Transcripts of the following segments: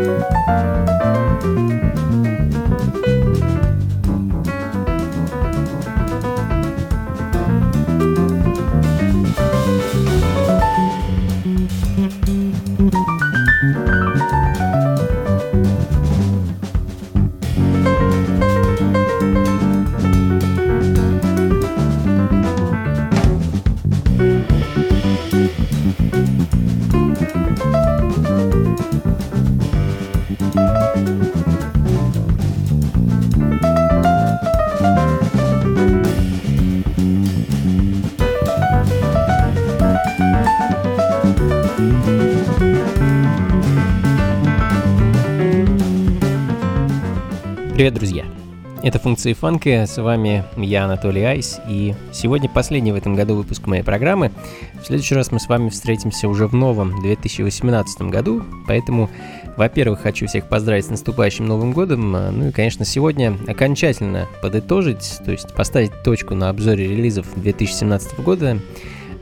Música функции фанка, с вами я, Анатолий Айс, и сегодня последний в этом году выпуск моей программы. В следующий раз мы с вами встретимся уже в новом 2018 году, поэтому, во-первых, хочу всех поздравить с наступающим Новым годом, ну и, конечно, сегодня окончательно подытожить, то есть поставить точку на обзоре релизов 2017 года,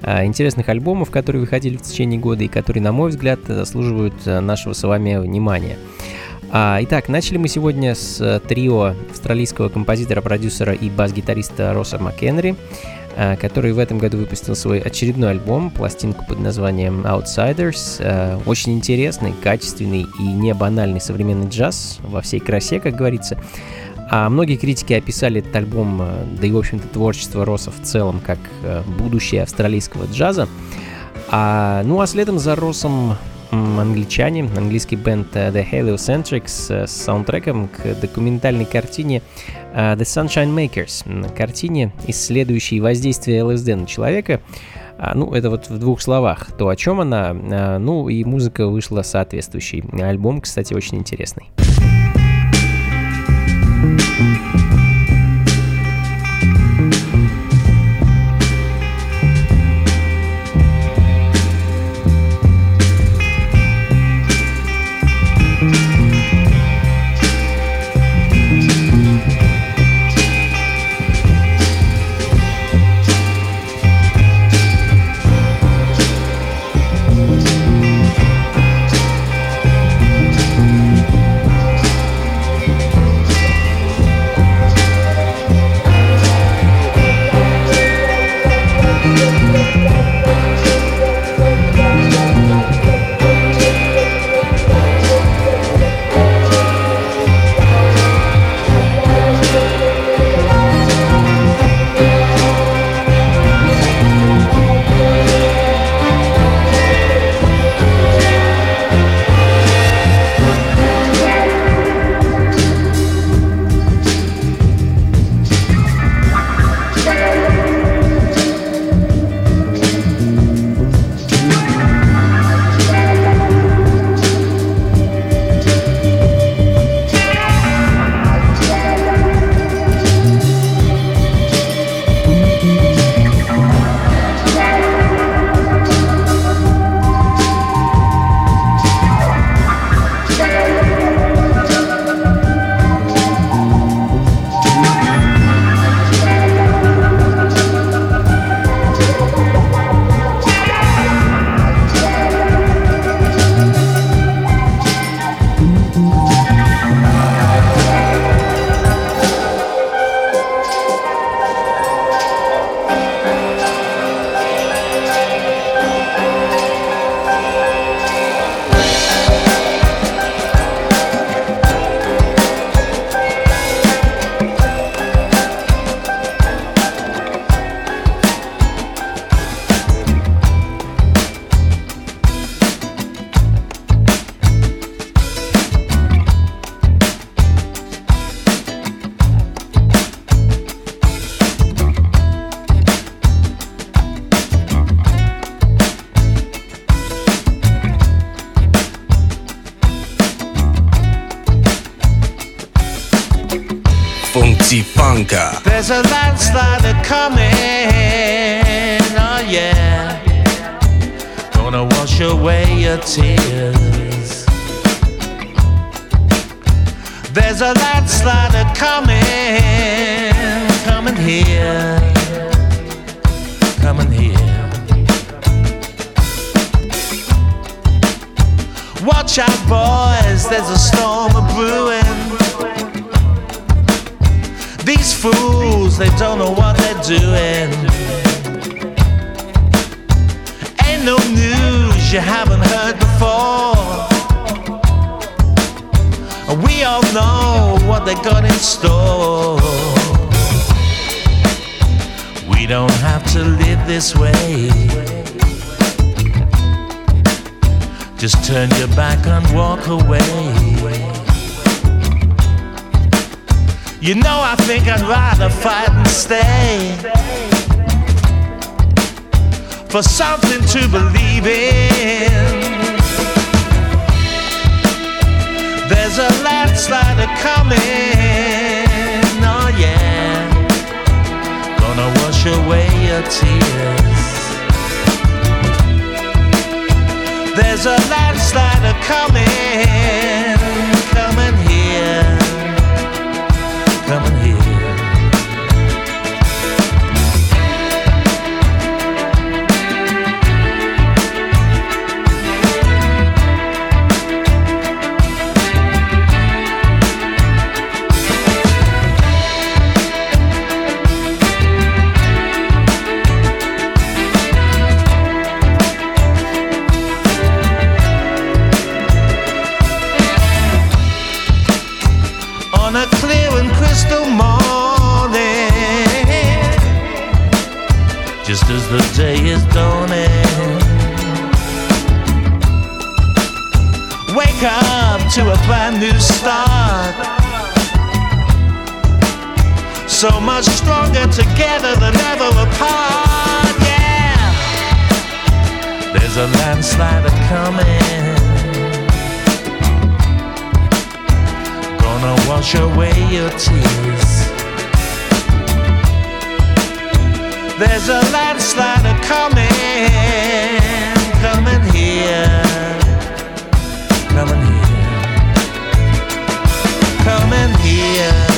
а, интересных альбомов, которые выходили в течение года и которые, на мой взгляд, заслуживают а, нашего с вами внимания. А, итак, начали мы сегодня с э, трио австралийского композитора, продюсера и бас-гитариста Росса Маккенри, а, который в этом году выпустил свой очередной альбом, пластинку под названием Outsiders. А, очень интересный, качественный и не банальный современный джаз во всей красе, как говорится. А многие критики описали этот альбом, э, да и, в общем-то, творчество Росса в целом, как э, будущее австралийского джаза. А, ну а следом за Россом англичане, английский бенд э, The Heliocentrics э, с саундтреком к документальной картине э, The Sunshine Makers, картине, исследующей воздействие ЛСД на человека. А, ну, это вот в двух словах то, о чем она. А, ну, и музыка вышла соответствующий. Альбом, кстати, очень интересный. For something to believe in. There's a landslide coming, oh yeah, gonna wash away your tears. There's a landslide coming, coming as the day is dawning. Wake up to a brand new start. So much stronger together than ever apart. Yeah, there's a landslide coming. gonna wash away your tears. There's a landslide coming, coming here, coming here, coming here,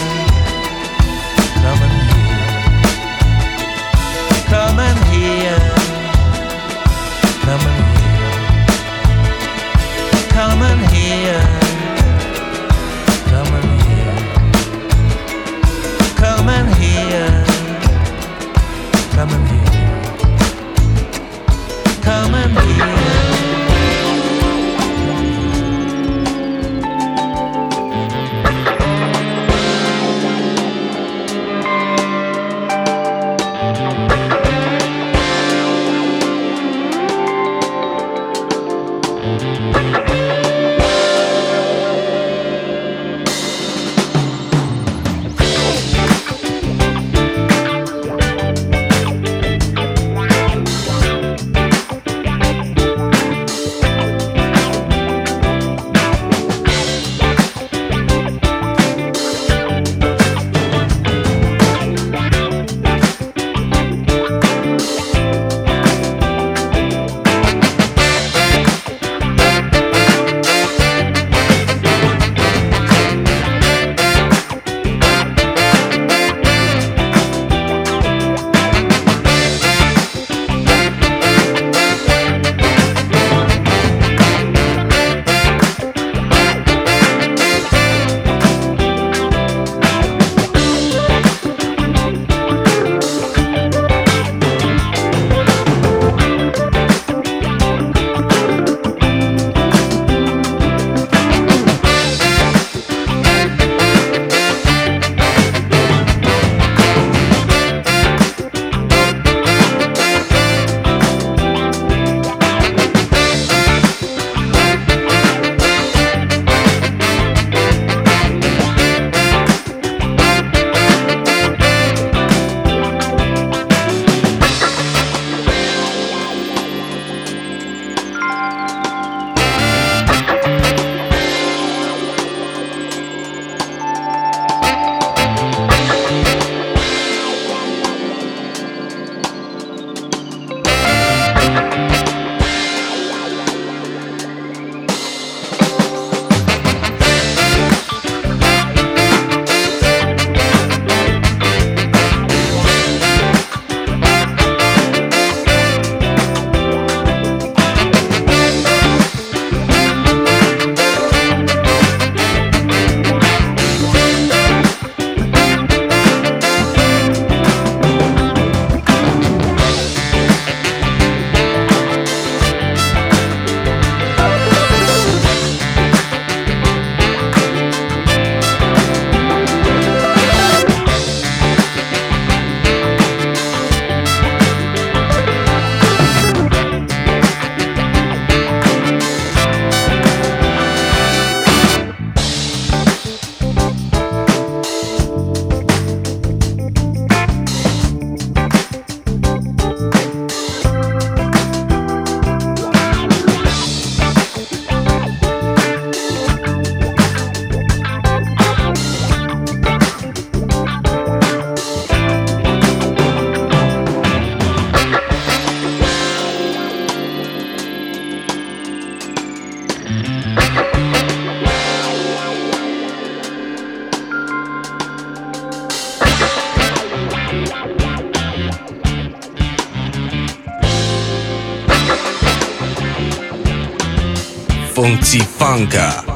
Funky Funka.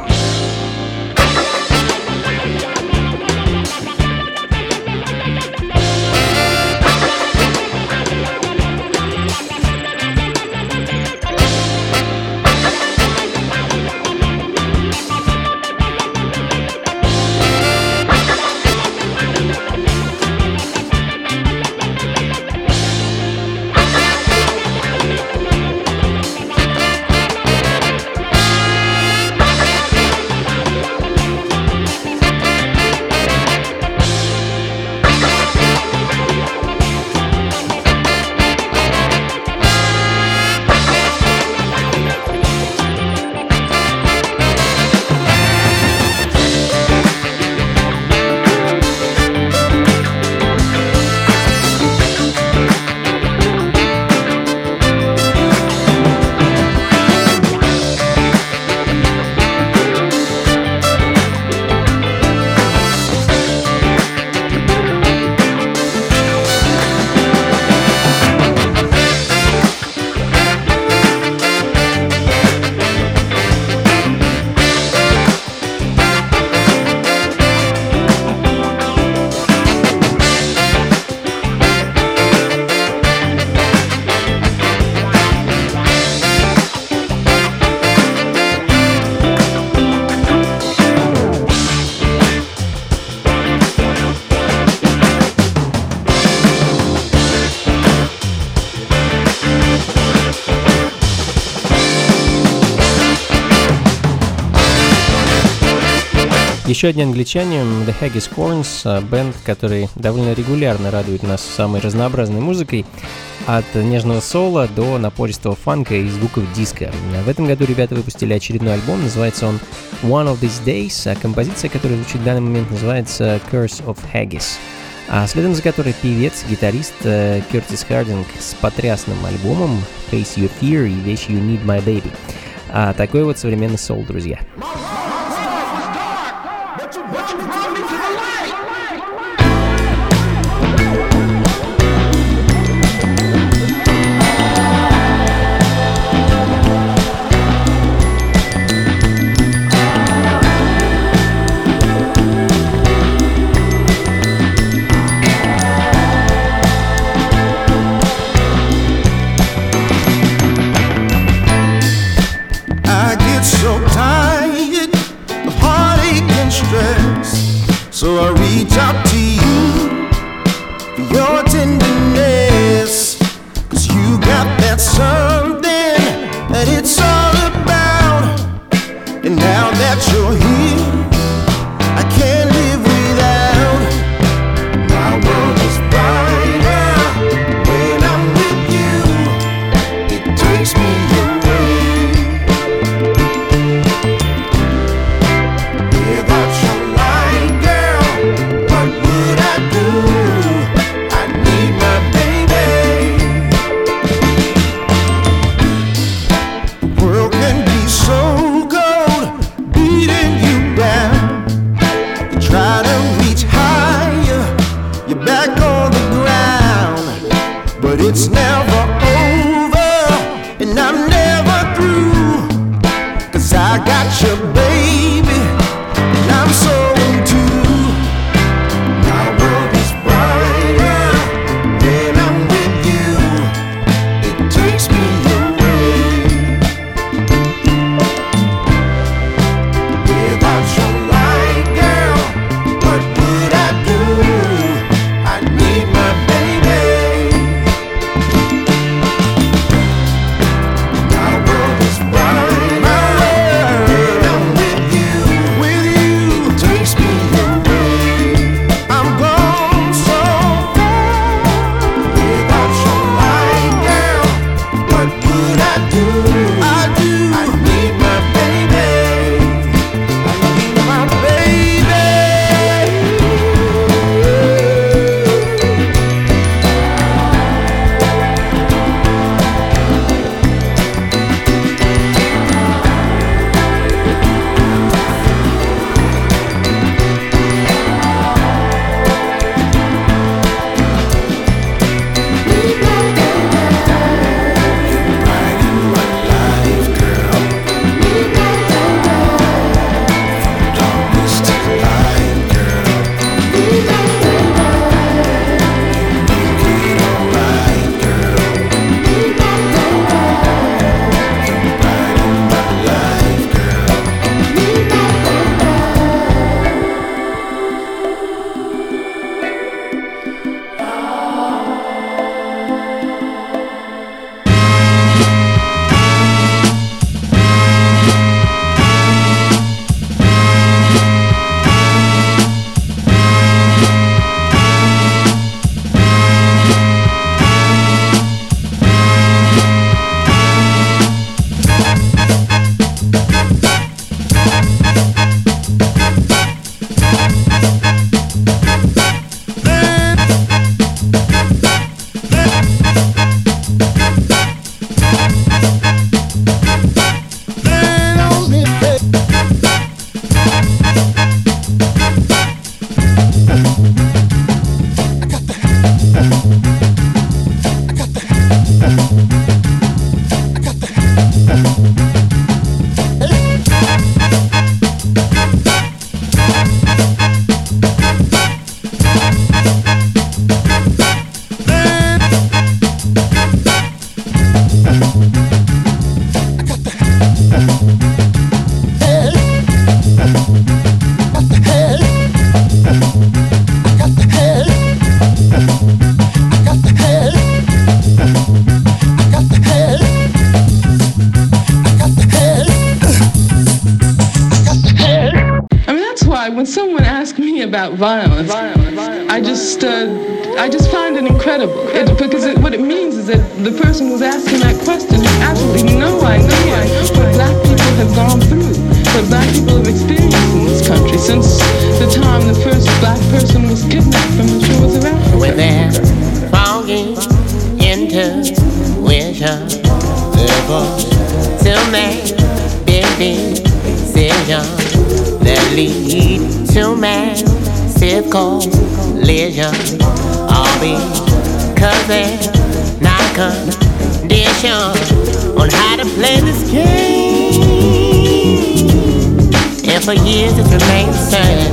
Еще одни англичане, The Haggis Corns, а, бенд, который довольно регулярно радует нас самой разнообразной музыкой, от нежного соло до напористого фанка и звуков диска. В этом году ребята выпустили очередной альбом, называется он One of These Days, а композиция, которая звучит в данный момент, называется Curse of Haggis. А следом за которой певец, гитарист э, Кертис Хардинг с потрясным альбомом Face Your Fear и вещь You Need My Baby. А такой вот современный соул, друзья. There's not condition on how to play this game. And for years it's remained the same.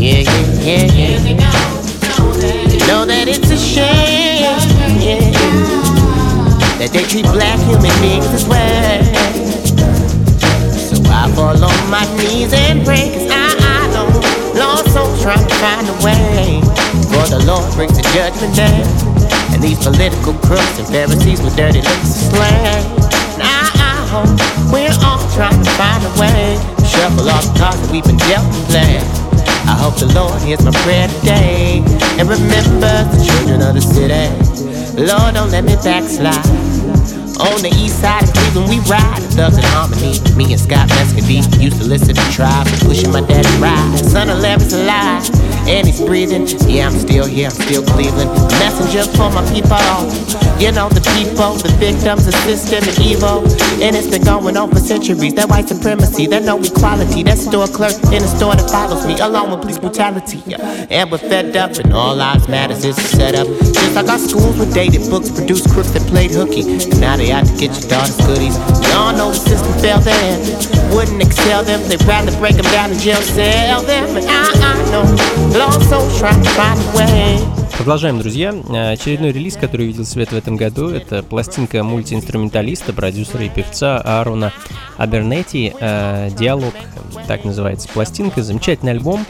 Yeah, yeah, yeah, yeah. Know that it's a shame. Yeah, that they treat black human beings this way. I fall on my knees and pray, cause I, I know lost souls trying to find a way. For the Lord brings the judgment day. And these political crooks and Pharisees with dirty I, I hope we're all trying to find a way. Shuffle all the cards that we've been dealt and play. I hope the Lord hears my prayer today and remembers the children of the city. Lord, don't let me backslide. On the east side of Cleveland, we ride thugs in harmony. Me and Scott Mescudi used to listen to Tribe, pushing my daddy ride. Son of Larry's alive, and he's breathing. Yeah, I'm still here, I'm still Cleveland. Messenger for my people. You know, the people, the victims of system and evil. And it's been going on for centuries. That white supremacy, that no equality. That store clerk in the store that follows me, along with police brutality. And we're fed up, and all lives matters is set up. Just like our schools with dated books, produced crooks that played hooky. And now they they out to get your daughter's goodies. Y'all know the system failed them. Wouldn't excel them. They'd rather break them down in jail, sell them. And I, I know, Продолжаем, друзья. Очередной релиз, который видел свет в этом году, это пластинка мультиинструменталиста, продюсера и певца Аарона Абернетти «Диалог», так называется пластинка. Замечательный альбом,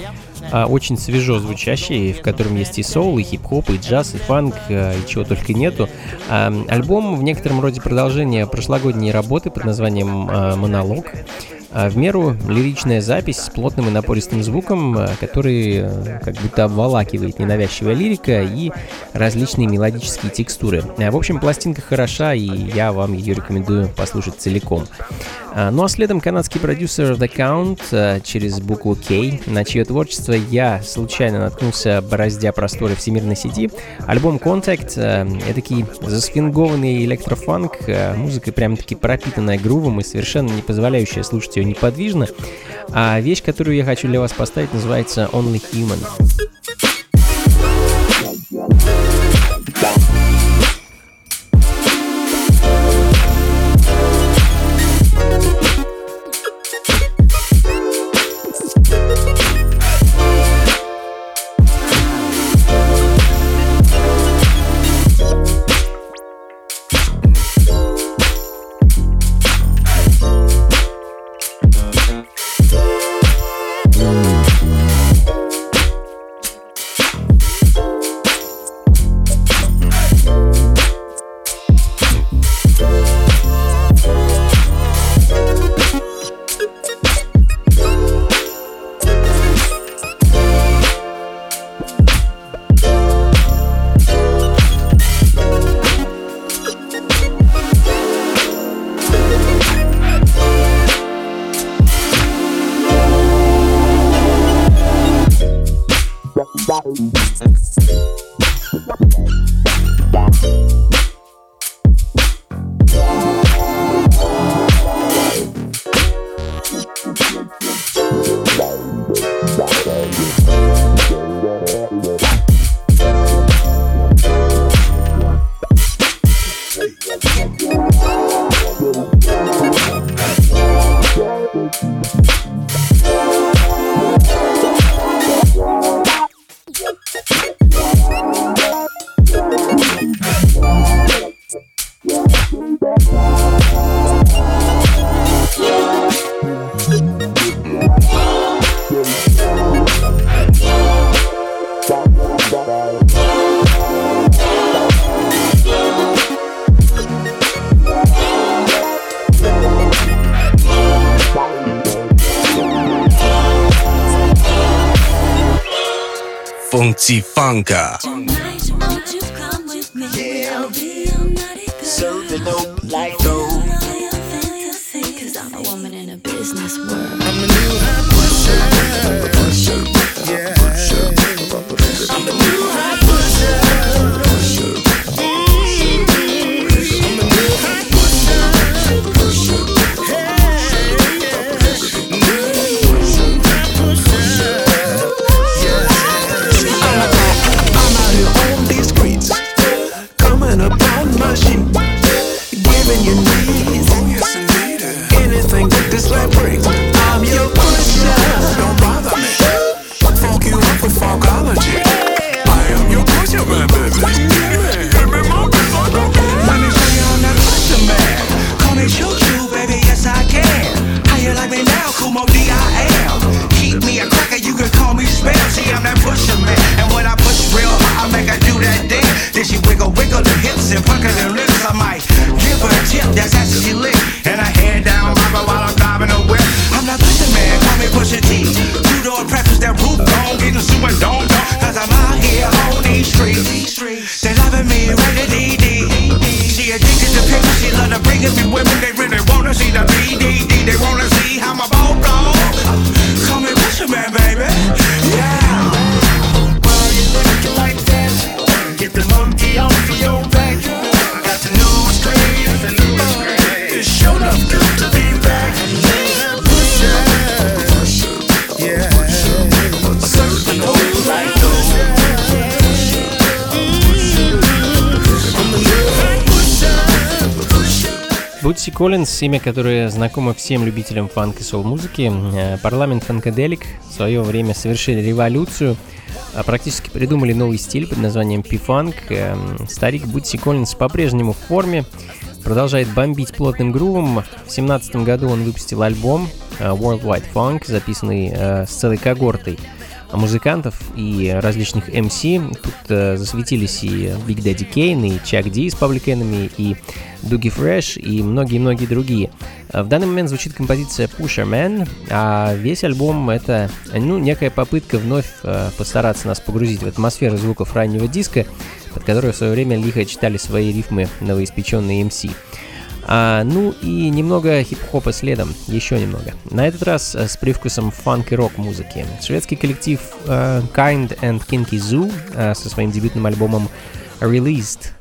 а, очень свежо звучащий, в котором есть и соул, и хип-хоп, и джаз, и фанк, а, и чего только нету. А, альбом в некотором роде продолжение прошлогодней работы под названием «Монолог». А в меру лиричная запись с плотным и напористым звуком, э, который э, как будто обволакивает ненавязчивая лирика и различные мелодические текстуры. Э, в общем, пластинка хороша, и я вам ее рекомендую послушать целиком. Ну а следом канадский продюсер The Count через букву K, на чье творчество я случайно наткнулся, бороздя просторы всемирной сети. Альбом Contact — эдакий засфингованный электрофанк, музыка прям-таки пропитанная грувом и совершенно не позволяющая слушать ее неподвижно. А вещь, которую я хочу для вас поставить, называется Only Human. Funky Funka. Коллинз, имя которое знакомо всем любителям фанк и сол-музыки, э, парламент Фанкаделик в свое время совершили революцию, а практически придумали новый стиль под названием P-Funk. Эм, Старик Бутси Коллинз по-прежнему в форме, продолжает бомбить плотным грувом. В 2017 году он выпустил альбом э, Worldwide Funk, записанный э, с целой когортой музыкантов и различных MC. Тут э, засветились и Big Daddy Kane, и Chuck D с Public Enemy, и Doogie Fresh, и многие-многие другие. Э, В данный момент звучит композиция Pusher Man, а весь альбом это, ну, некая попытка вновь э, постараться нас погрузить в атмосферу звуков раннего диска, под которую в свое время лихо читали свои рифмы новоиспеченные MC. А, ну и немного хип-хопа следом, еще немного. На этот раз э, с привкусом фанк и рок-музыки. Шведский коллектив э, Kind and Kinky Zoo э, со своим дебютным альбомом Released.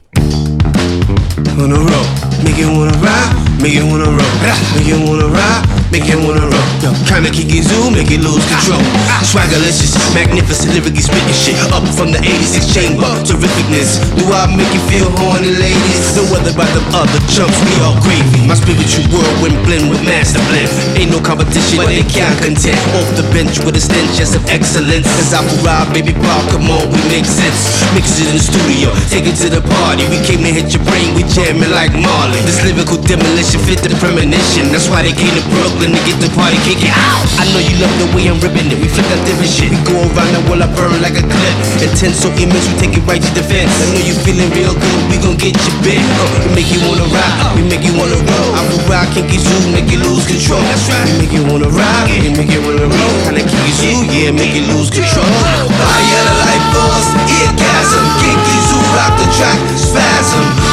On a roll. Make it wanna ride, make it wanna roll. Make it wanna ride, make it wanna roll. Yo, kinda kick it zoom, make it lose control. Swaggerlicious, magnificent, lyrically spitting shit. Up from the 86 chamber, terrificness. Do I make you feel horny, ladies? No other about the other chumps, we all gravy. My spiritual whirlwind blend with master blend. Ain't no competition, but they can't contend. Off the bench with a stench just of excellence. As I ride, baby, bar, come on, we make sense. Mix it in the studio, take it to the party. We came to hit your brain, we jamming like Marley. This lyrical demolition fit the premonition. That's why they came to Brooklyn to get the party kicking out. I know you love the way I'm ripping it. We flip that different shit. We go around the world, I burn like a clip. Intense so immense, we take it right to the defense. I know you feeling real good, we gon' get you big. Uh, we make you wanna ride, we make you wanna roll. I will ride, kinky zoo, make you lose control. That's right. We make you wanna ride, we make you wanna roll. Kinda kinky zoo, yeah, make you lose control. Of the life force, orgasm, kinky zoo, rock the track, spasm.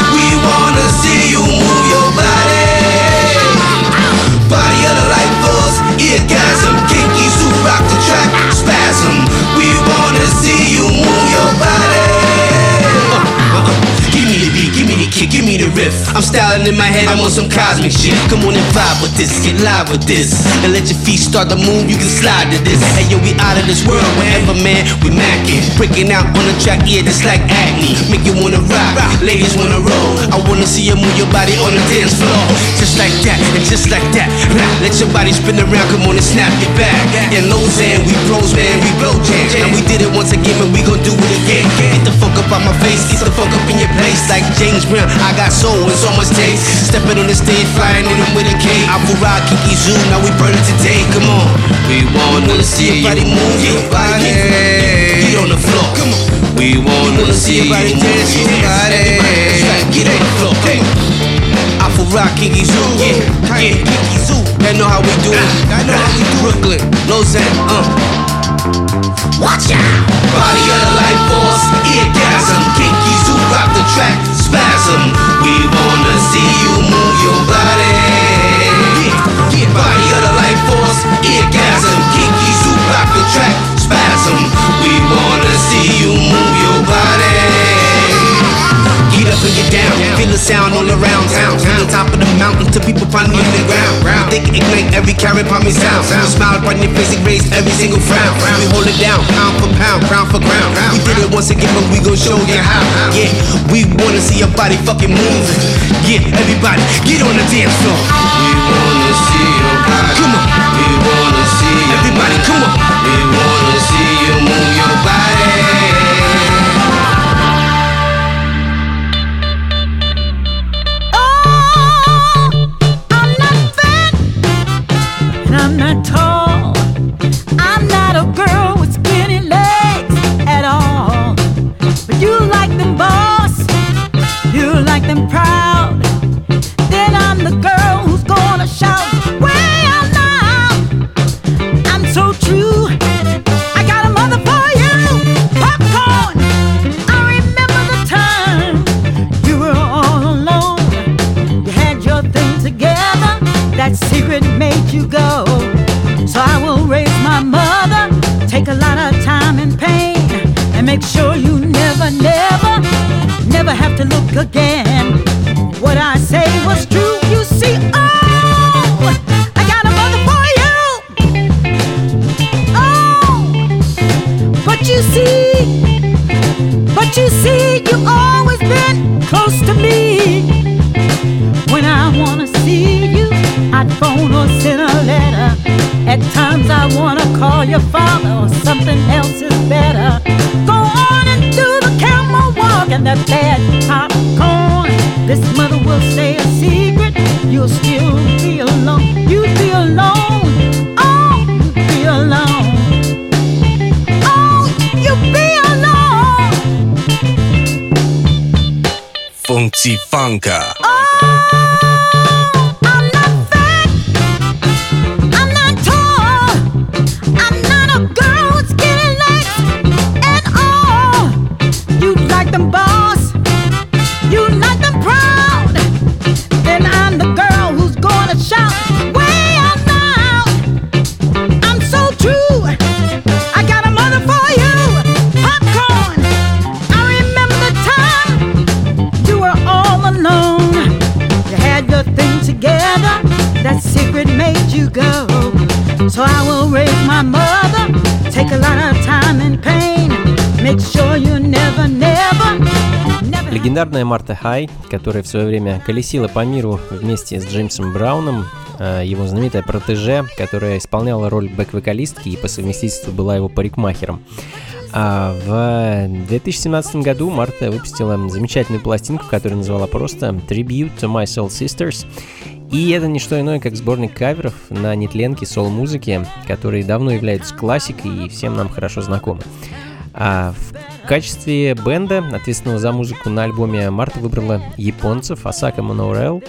Wanna see you move your body. Body of the life force, orgasm, kinky zoo, rock the track, spasm. We wanna see you move your body. Beat, give me the riff. I'm styling in my head, I'm on some cosmic shit. Come on and vibe with this, get live with this. And let your feet start to move, you can slide to this. Hey yo, we out of this world, wherever man, we mackin'. Breaking out on the track, yeah, just like acne. Make you wanna rock, ladies wanna roll. I wanna see you move your body on the dance floor. Just like that, and just like that. Let your body spin around, come on and snap your back. In Lausanne, we pros, man, we blow jam. And we did it once again, and we gon' do it again. Get the fuck up out my face, get the fuck up in your place. Like James Brown, I got soul and so much taste. Stepping on the stage, flying in them with a K. I will ride Kiki Zoo, now we burn it today. Come on, we wanna see your body move your body. Get on the floor, come on. We wanna see your body dance your body. Get on the floor, come on. I for rock Kiki Zoo, yeah, yeah, Kiki Zoo. They know how we do it. I know how we do Brooklyn, Lausanne, uh. Watch out! Body of the life force, eargasm, kinky zoom rock the track, spasm. We wanna see you move your body. Yeah. Body of the life force, eargasm, kinky zoom rock the track, spasm. We wanna see sound all around town. From the top of the mountain to people pounding on the ground. They can ignite every carrot upon me sound. You smile upon your face, erase every single frown. We hold it down, pound for pound, crown for crown. We did it once again, but we gon' show you how. Yeah, we wanna see your body fucking move. Yeah, everybody, get on the dance floor. We wanna see your body. Come on. We wanna see everybody. Come on. We wanna never, never, have to look again. What I say was true, you see. Oh, I got a mother for you. Oh, but you see, but you see, you always been close to me. When I wanna see you, I'd phone or send a letter. At times I wanna call your father or something else bad popcorn. This mother will a secret. You'll still be alone. You'd be alone. Oh, you'd be alone. Oh, you'd be alone. Funky Funka. I'm Легендарная Марта Хай, которая в свое время колесила по миру вместе с Джеймсом Брауном, э, его знаменитая протеже, которая исполняла роль бэк-вокалистки и по совместительству была его парикмахером. А в 2017 году Марта выпустила замечательную пластинку, которую назвала просто Tribute to My Soul Sisters. И это не что иное, как сборник каверов на нетленке сол-музыки, которые давно являются классикой и всем нам хорошо знакомы. А в качестве бенда, ответственного за музыку на альбоме, Марта выбрала японцев Асака Монорел,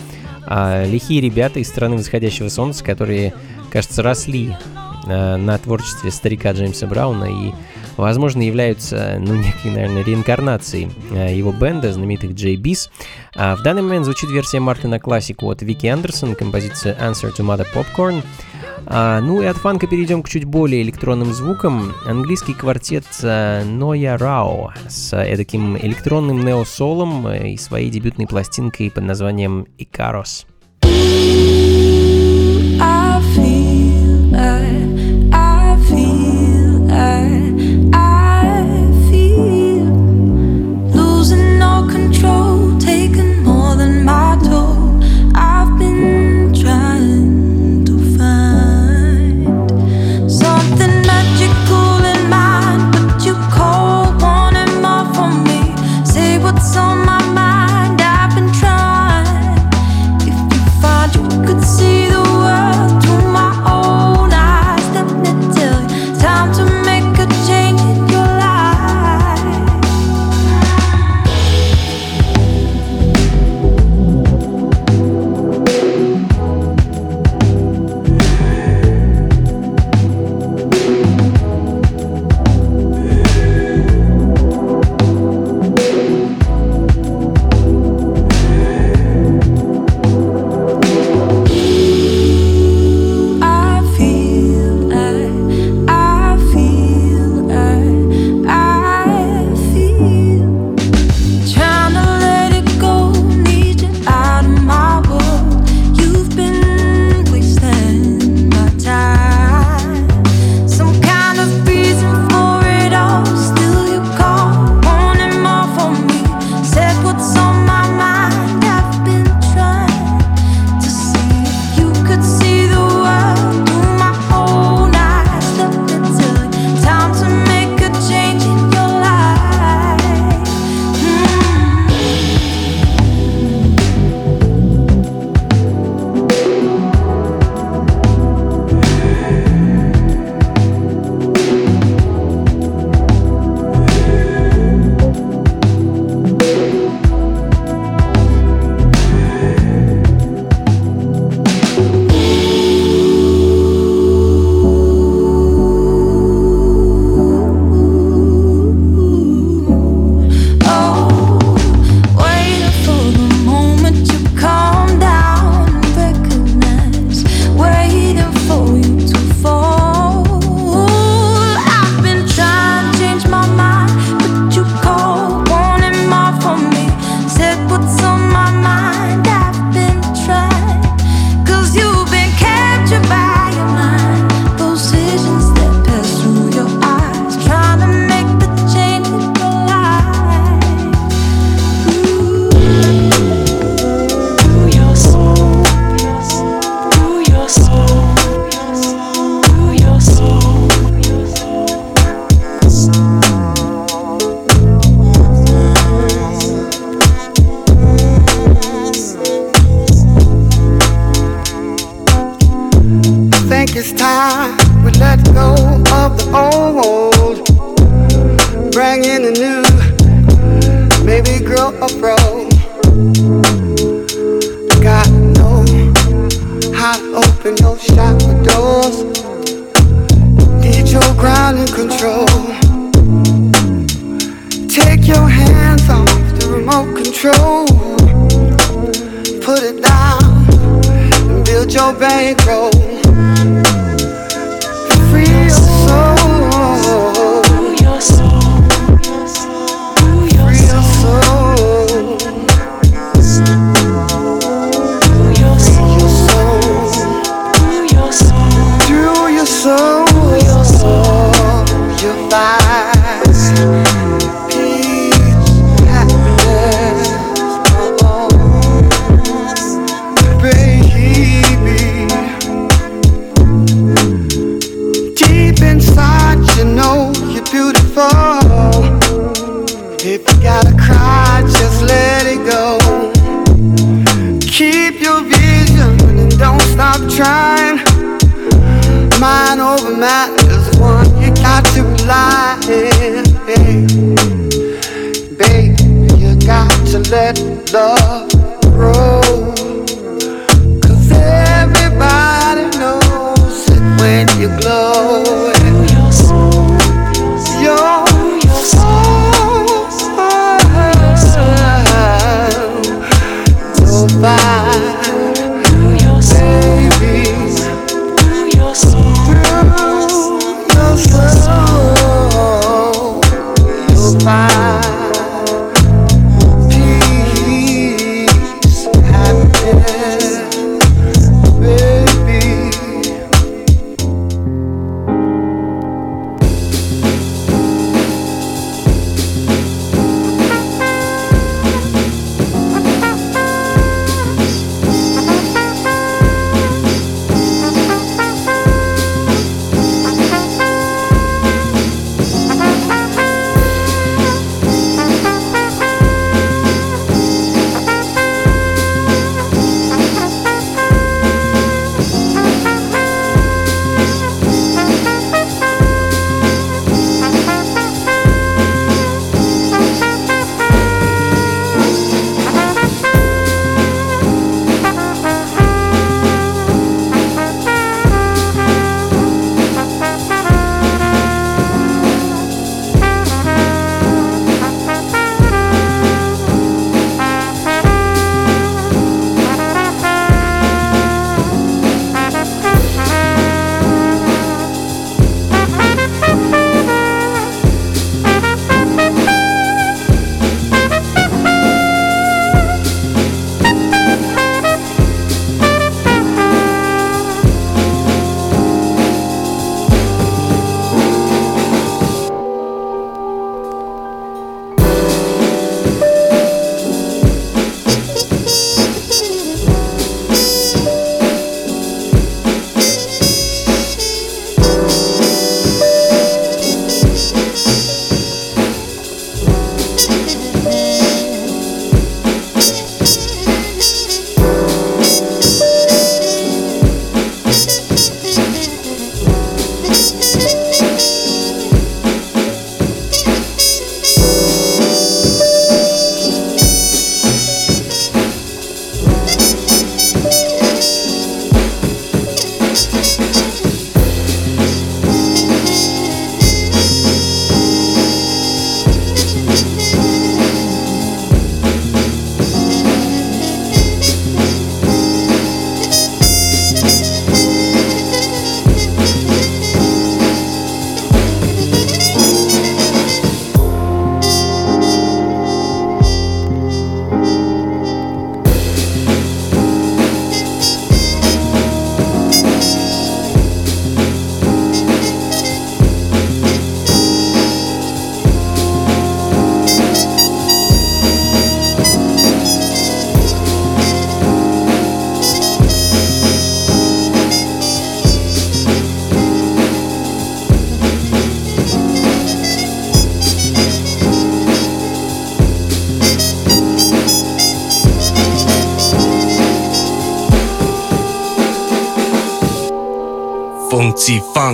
а, лихие ребята из страны восходящего солнца, которые, кажется, росли э, на творчестве старика Джеймса Брауна и, возможно, являются, ну, некой, наверное, реинкарнацией э, его бенда, знаменитых JBs. А в данный момент звучит версия Марты на классику от Вики Андерсон, композиция Answer to Mother Popcorn. А, ну и от фанка перейдем к чуть более электронным звукам. Английский квартет э, Ноя Рао с таким электронным неосолом э, и своей дебютной пластинкой под названием Икарос. I feel losing all control,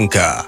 Лукашенко.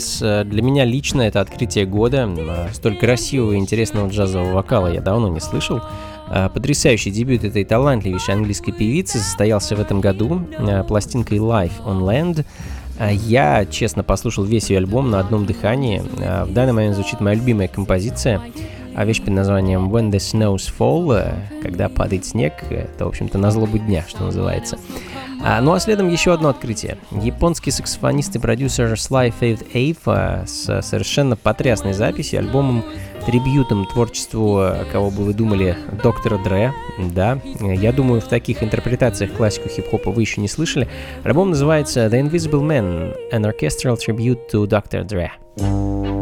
Эллис э, для меня лично это открытие года. Э, Столь красивого и интересного джазового вокала я давно не слышал. Э, Потрясающий дебют этой талантливейшей английской певицы состоялся в этом году пластинкой Life on Land. Я, честно, послушал весь ее альбом на одном дыхании. В данный момент звучит моя любимая композиция, а вещь под названием When the Snows Fall, когда падает снег, это, в общем-то, на злобу дня, что называется. А, ну а следом еще одно открытие. Японский саксофонист и продюсер Sly Faith Ave а, с совершенно потрясной записью, альбомом трибьютом творчеству, кого бы вы думали, доктора Дре. Да, я думаю, в таких интерпретациях классику хип-хопа вы еще не слышали. Альбом называется The Invisible Man, an orchestral tribute to Dr. Dre.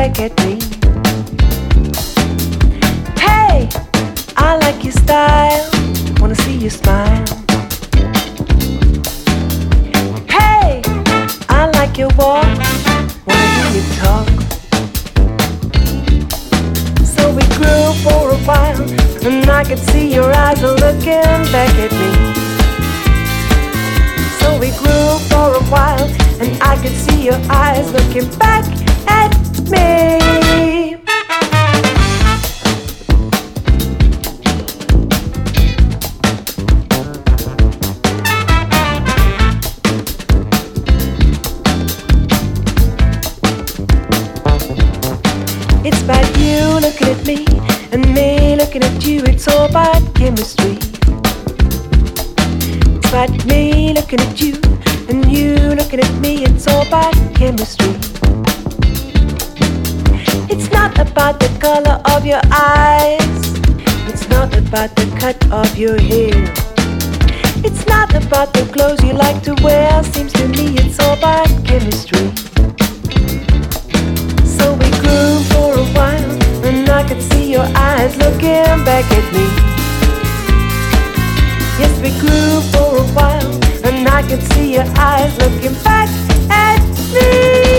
Back at me. Hey, I like your style, wanna see you smile. Hey, I like your walk, wanna hear you talk. So we grew for a while, and I could see your eyes are looking back at me. So we grew for a while, and I could see your eyes looking back at me. It's about you looking at me and me looking at you. It's all about chemistry. It's about me looking at you and you looking at me. It's all about chemistry. It's not about the color of your eyes. It's not about the cut of your hair. It's not about the clothes you like to wear. Seems to me it's all about chemistry. So we grew for a while, and I could see your eyes looking back at me. Yes, we grew for a while, and I could see your eyes looking back at me.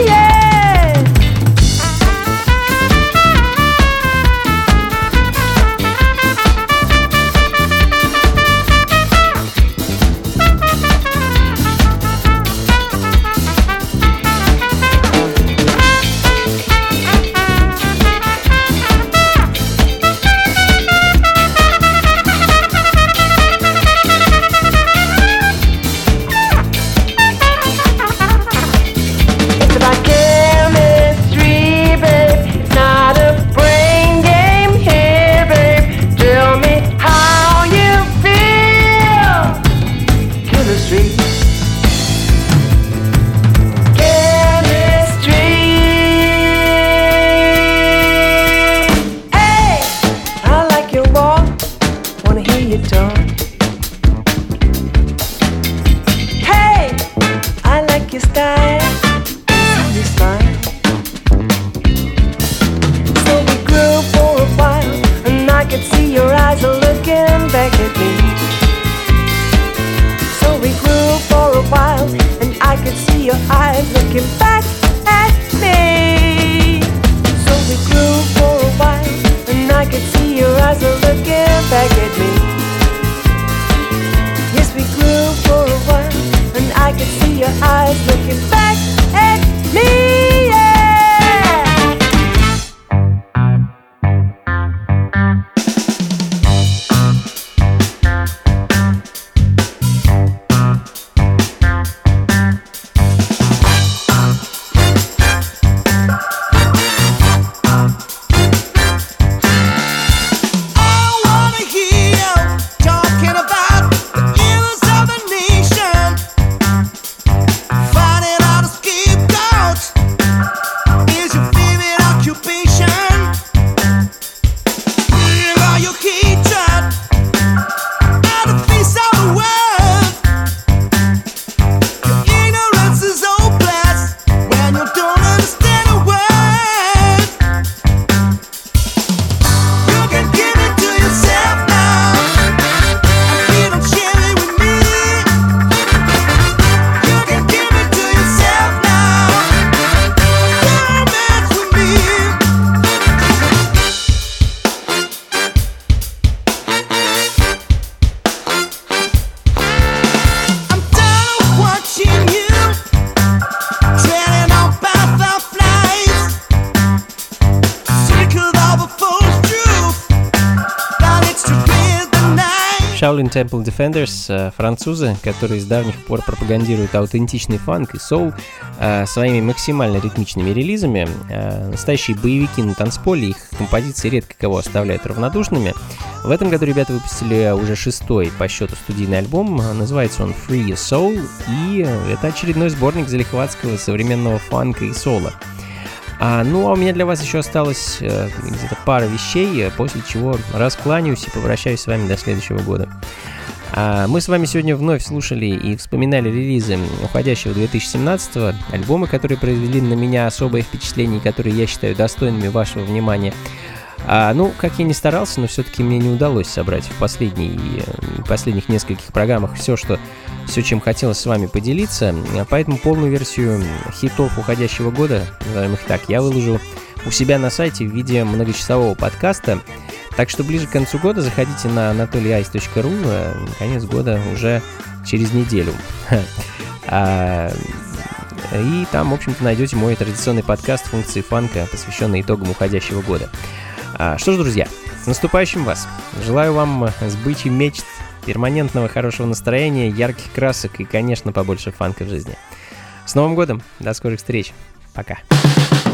Temple Defenders, э, французы, которые с давних пор пропагандируют аутентичный фанк и соул э, своими максимально ритмичными релизами. Э, настоящие боевики на танцполе, их композиции редко кого оставляют равнодушными. В этом году ребята выпустили уже шестой по счету студийный альбом, называется он Free Your Soul, и это очередной сборник залихватского современного фанка и соло. А, ну, а у меня для вас еще осталось э, где-то пара вещей, э, после чего раскланяюсь и попрощаюсь с вами до следующего года. А, мы с вами сегодня вновь слушали и вспоминали релизы уходящего 2017 альбомы, которые произвели на меня особое впечатление, которые я считаю достойными вашего внимания. А, ну, как я не старался, но все-таки мне не удалось собрать в последней, э, последних нескольких программах все, что, все, чем хотелось с вами поделиться. Поэтому полную версию хитов уходящего года, назовем их так, я выложу у себя на сайте в виде многочасового подкаста. Так что ближе к концу года заходите на anatolyice.ru, э, конец года уже через неделю. А, и там, в общем-то, найдете мой традиционный подкаст функции фанка, посвященный итогам уходящего года. А, что ж, друзья, с наступающим вас! Желаю вам сбычи мечт, перманентного хорошего настроения, ярких красок и, конечно, побольше фанка в жизни. С Новым годом! До скорых встреч! Пока! Funky